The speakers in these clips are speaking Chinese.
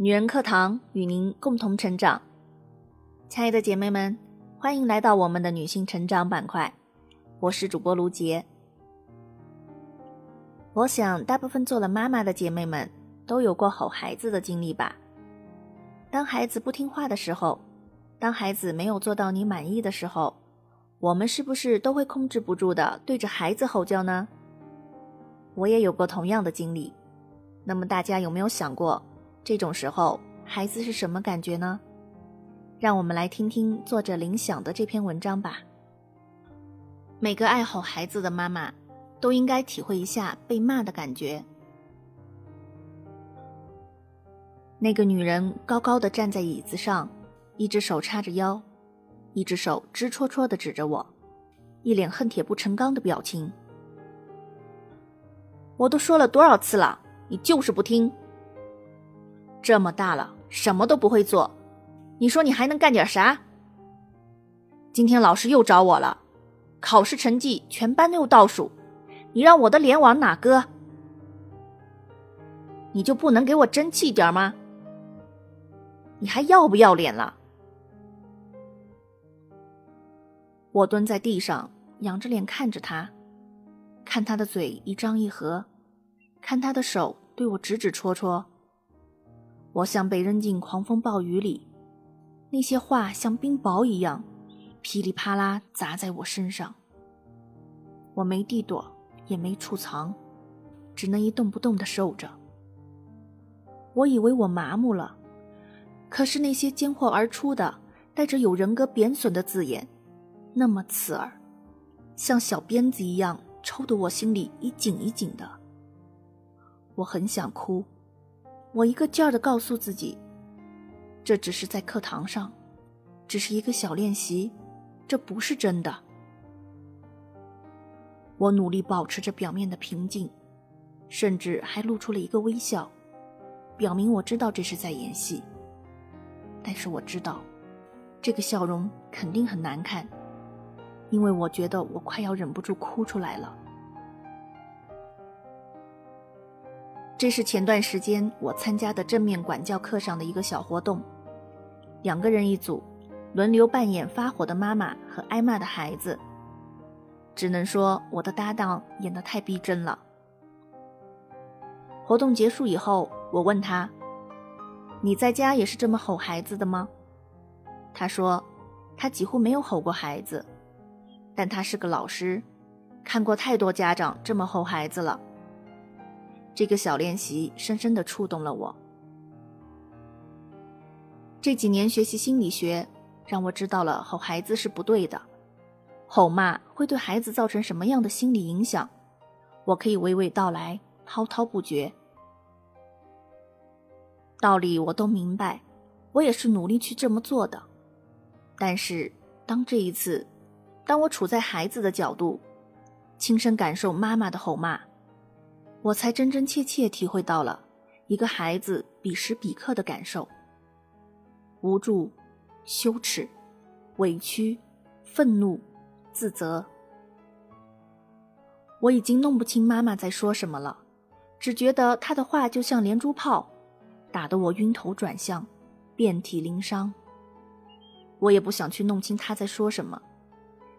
女人课堂与您共同成长，亲爱的姐妹们，欢迎来到我们的女性成长板块。我是主播卢杰。我想，大部分做了妈妈的姐妹们都有过吼孩子的经历吧？当孩子不听话的时候，当孩子没有做到你满意的时候，我们是不是都会控制不住的对着孩子吼叫呢？我也有过同样的经历。那么大家有没有想过，这种时候孩子是什么感觉呢？让我们来听听作者林想的这篇文章吧。每个爱吼孩子的妈妈，都应该体会一下被骂的感觉。那个女人高高的站在椅子上，一只手叉着腰，一只手直戳戳的指着我，一脸恨铁不成钢的表情。我都说了多少次了？你就是不听。这么大了，什么都不会做，你说你还能干点啥？今天老师又找我了，考试成绩全班又倒数，你让我的脸往哪搁？你就不能给我争气点吗？你还要不要脸了？我蹲在地上，仰着脸看着他，看他的嘴一张一合。看他的手对我指指戳戳，我像被扔进狂风暴雨里，那些话像冰雹一样，噼里啪啦砸在我身上。我没地躲，也没处藏，只能一动不动的受着。我以为我麻木了，可是那些尖货而出的、带着有人格贬损的字眼，那么刺耳，像小鞭子一样抽得我心里一紧一紧的。我很想哭，我一个劲儿的告诉自己，这只是在课堂上，只是一个小练习，这不是真的。我努力保持着表面的平静，甚至还露出了一个微笑，表明我知道这是在演戏。但是我知道，这个笑容肯定很难看，因为我觉得我快要忍不住哭出来了。这是前段时间我参加的正面管教课上的一个小活动，两个人一组，轮流扮演发火的妈妈和挨骂的孩子。只能说我的搭档演得太逼真了。活动结束以后，我问他：“你在家也是这么吼孩子的吗？”他说：“他几乎没有吼过孩子，但他是个老师，看过太多家长这么吼孩子了。”这个小练习深深的触动了我。这几年学习心理学，让我知道了吼孩子是不对的，吼骂会对孩子造成什么样的心理影响，我可以娓娓道来，滔滔不绝。道理我都明白，我也是努力去这么做的。但是，当这一次，当我处在孩子的角度，亲身感受妈妈的吼骂。我才真真切切体会到了一个孩子彼时彼刻的感受：无助、羞耻、委屈、愤怒、自责。我已经弄不清妈妈在说什么了，只觉得她的话就像连珠炮，打得我晕头转向，遍体鳞伤。我也不想去弄清她在说什么，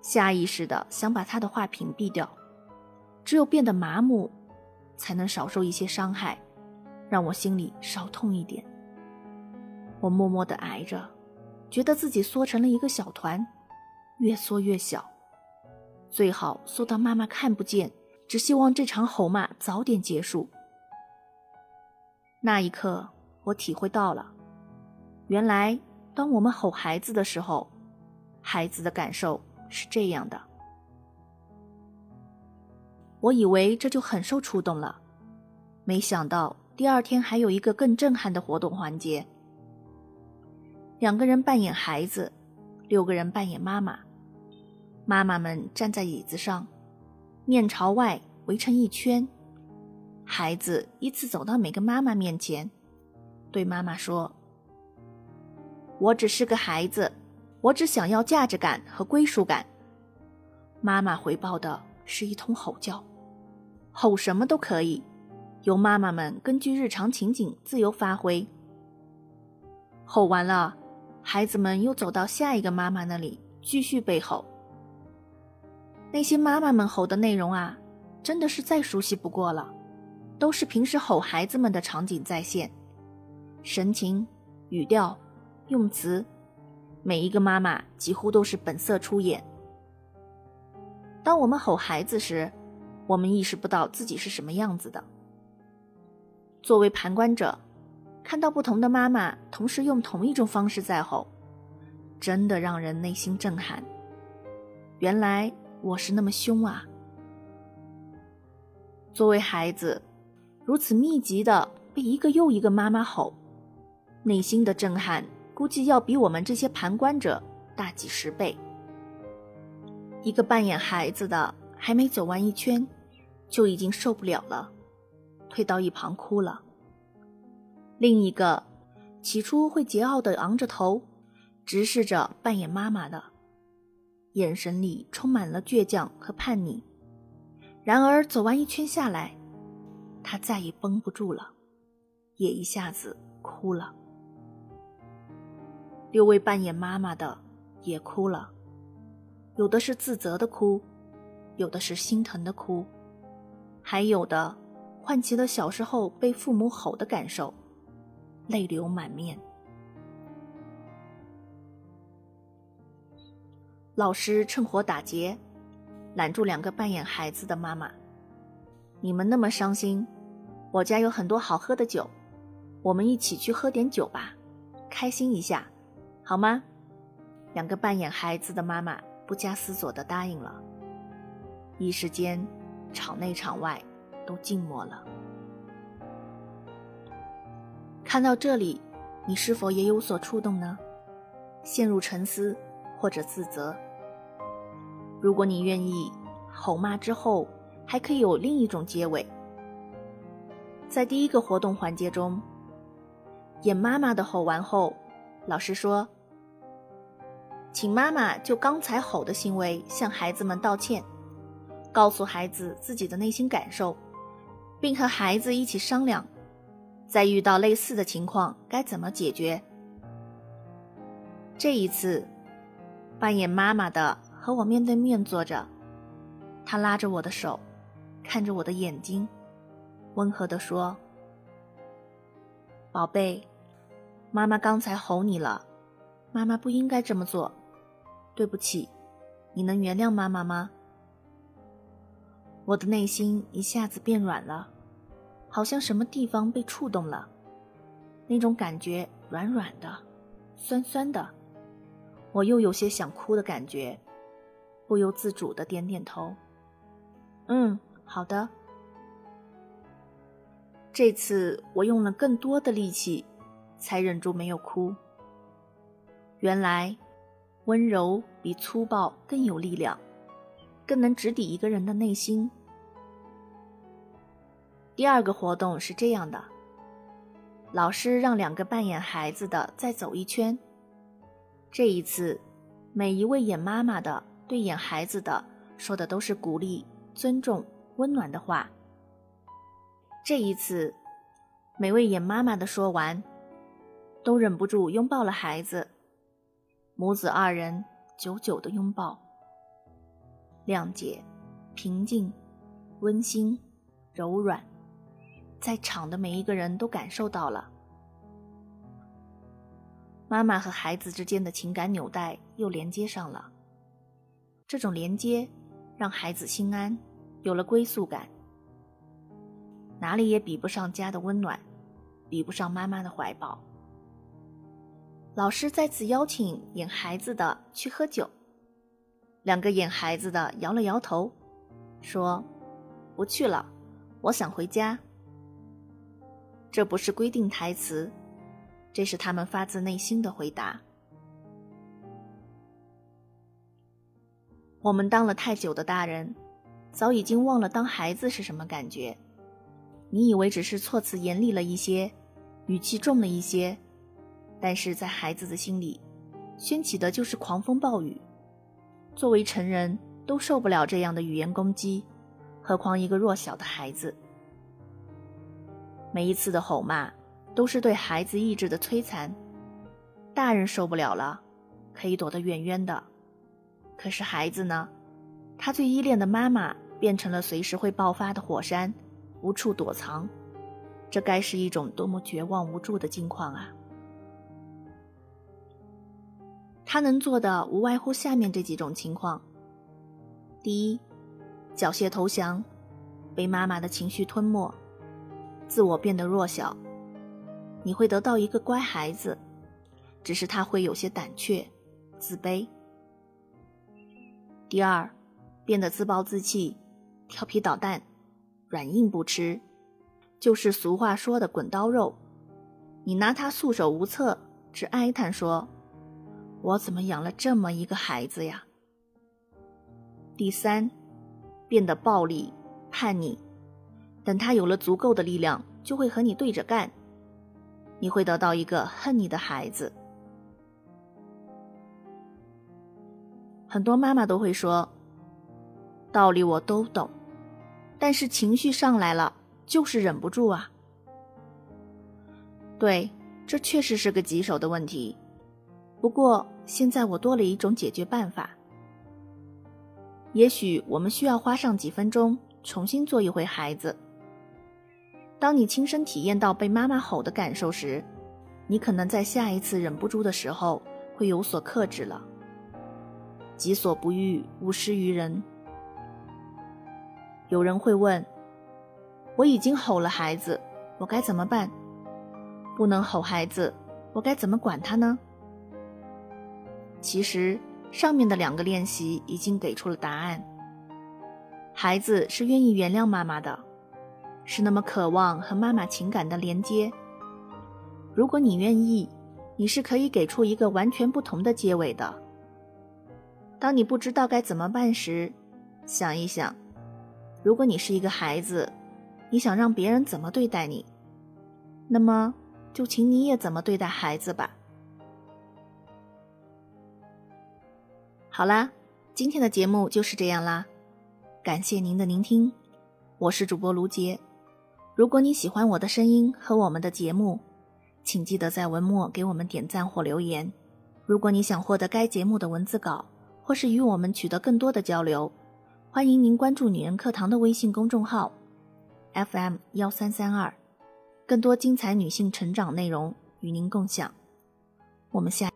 下意识的想把她的话屏蔽掉，只有变得麻木。才能少受一些伤害，让我心里少痛一点。我默默的挨着，觉得自己缩成了一个小团，越缩越小，最好缩到妈妈看不见。只希望这场吼骂早点结束。那一刻，我体会到了，原来当我们吼孩子的时候，孩子的感受是这样的。我以为这就很受触动了，没想到第二天还有一个更震撼的活动环节。两个人扮演孩子，六个人扮演妈妈。妈妈们站在椅子上，面朝外围成一圈。孩子依次走到每个妈妈面前，对妈妈说：“我只是个孩子，我只想要价值感和归属感。”妈妈回报的是一通吼叫。吼什么都可以，由妈妈们根据日常情景自由发挥。吼完了，孩子们又走到下一个妈妈那里继续被吼。那些妈妈们吼的内容啊，真的是再熟悉不过了，都是平时吼孩子们的场景再现，神情、语调、用词，每一个妈妈几乎都是本色出演。当我们吼孩子时，我们意识不到自己是什么样子的。作为旁观者，看到不同的妈妈同时用同一种方式在吼，真的让人内心震撼。原来我是那么凶啊！作为孩子，如此密集的被一个又一个妈妈吼，内心的震撼估计要比我们这些旁观者大几十倍。一个扮演孩子的还没走完一圈，就已经受不了了，退到一旁哭了。另一个起初会桀骜的昂着头，直视着扮演妈妈的，眼神里充满了倔强和叛逆。然而走完一圈下来，他再也绷不住了，也一下子哭了。六位扮演妈妈的也哭了。有的是自责的哭，有的是心疼的哭，还有的唤起了小时候被父母吼的感受，泪流满面。老师趁火打劫，拦住两个扮演孩子的妈妈：“你们那么伤心，我家有很多好喝的酒，我们一起去喝点酒吧，开心一下，好吗？”两个扮演孩子的妈妈。不加思索的答应了。一时间，场内场外都静默了。看到这里，你是否也有所触动呢？陷入沉思或者自责？如果你愿意，吼骂之后还可以有另一种结尾。在第一个活动环节中，演妈妈的吼完后，老师说。请妈妈就刚才吼的行为向孩子们道歉，告诉孩子自己的内心感受，并和孩子一起商量，在遇到类似的情况该怎么解决。这一次，扮演妈妈的和我面对面坐着，他拉着我的手，看着我的眼睛，温和地说：“宝贝，妈妈刚才吼你了，妈妈不应该这么做。”对不起，你能原谅妈妈吗？我的内心一下子变软了，好像什么地方被触动了，那种感觉软软的、酸酸的，我又有些想哭的感觉，不由自主的点点头。嗯，好的。这次我用了更多的力气，才忍住没有哭。原来。温柔比粗暴更有力量，更能直抵一个人的内心。第二个活动是这样的：老师让两个扮演孩子的再走一圈。这一次，每一位演妈妈的对演孩子的说的都是鼓励、尊重、温暖的话。这一次，每位演妈妈的说完，都忍不住拥抱了孩子。母子二人久久的拥抱，谅解、平静、温馨、柔软，在场的每一个人都感受到了。妈妈和孩子之间的情感纽带又连接上了，这种连接让孩子心安，有了归宿感。哪里也比不上家的温暖，比不上妈妈的怀抱。老师再次邀请演孩子的去喝酒，两个演孩子的摇了摇头，说：“不去了，我想回家。”这不是规定台词，这是他们发自内心的回答。我们当了太久的大人，早已经忘了当孩子是什么感觉。你以为只是措辞严厉了一些，语气重了一些。但是在孩子的心里，掀起的就是狂风暴雨。作为成人，都受不了这样的语言攻击，何况一个弱小的孩子。每一次的吼骂，都是对孩子意志的摧残。大人受不了了，可以躲得远远的。可是孩子呢？他最依恋的妈妈变成了随时会爆发的火山，无处躲藏。这该是一种多么绝望无助的境况啊！他能做的无外乎下面这几种情况：第一，缴械投降，被妈妈的情绪吞没，自我变得弱小。你会得到一个乖孩子，只是他会有些胆怯、自卑。第二，变得自暴自弃、调皮捣蛋、软硬不吃，就是俗话说的“滚刀肉”。你拿他束手无策，只哀叹说：“我怎么养了这么一个孩子呀？”第三，变得暴力、叛逆，等他有了足够的力量，就会和你对着干。你会得到一个恨你的孩子。很多妈妈都会说：“道理我都懂，但是情绪上来了，就是忍不住啊。”对，这确实是个棘手的问题。不过现在我多了一种解决办法。也许我们需要花上几分钟，重新做一回孩子。当你亲身体验到被妈妈吼的感受时，你可能在下一次忍不住的时候会有所克制了。己所不欲，勿施于人。有人会问：我已经吼了孩子，我该怎么办？不能吼孩子，我该怎么管他呢？其实，上面的两个练习已经给出了答案。孩子是愿意原谅妈妈的。是那么渴望和妈妈情感的连接。如果你愿意，你是可以给出一个完全不同的结尾的。当你不知道该怎么办时，想一想：如果你是一个孩子，你想让别人怎么对待你，那么就请你也怎么对待孩子吧。好啦，今天的节目就是这样啦，感谢您的聆听，我是主播卢杰。如果你喜欢我的声音和我们的节目，请记得在文末给我们点赞或留言。如果你想获得该节目的文字稿，或是与我们取得更多的交流，欢迎您关注“女人课堂”的微信公众号 FM 幺三三二，更多精彩女性成长内容与您共享。我们下。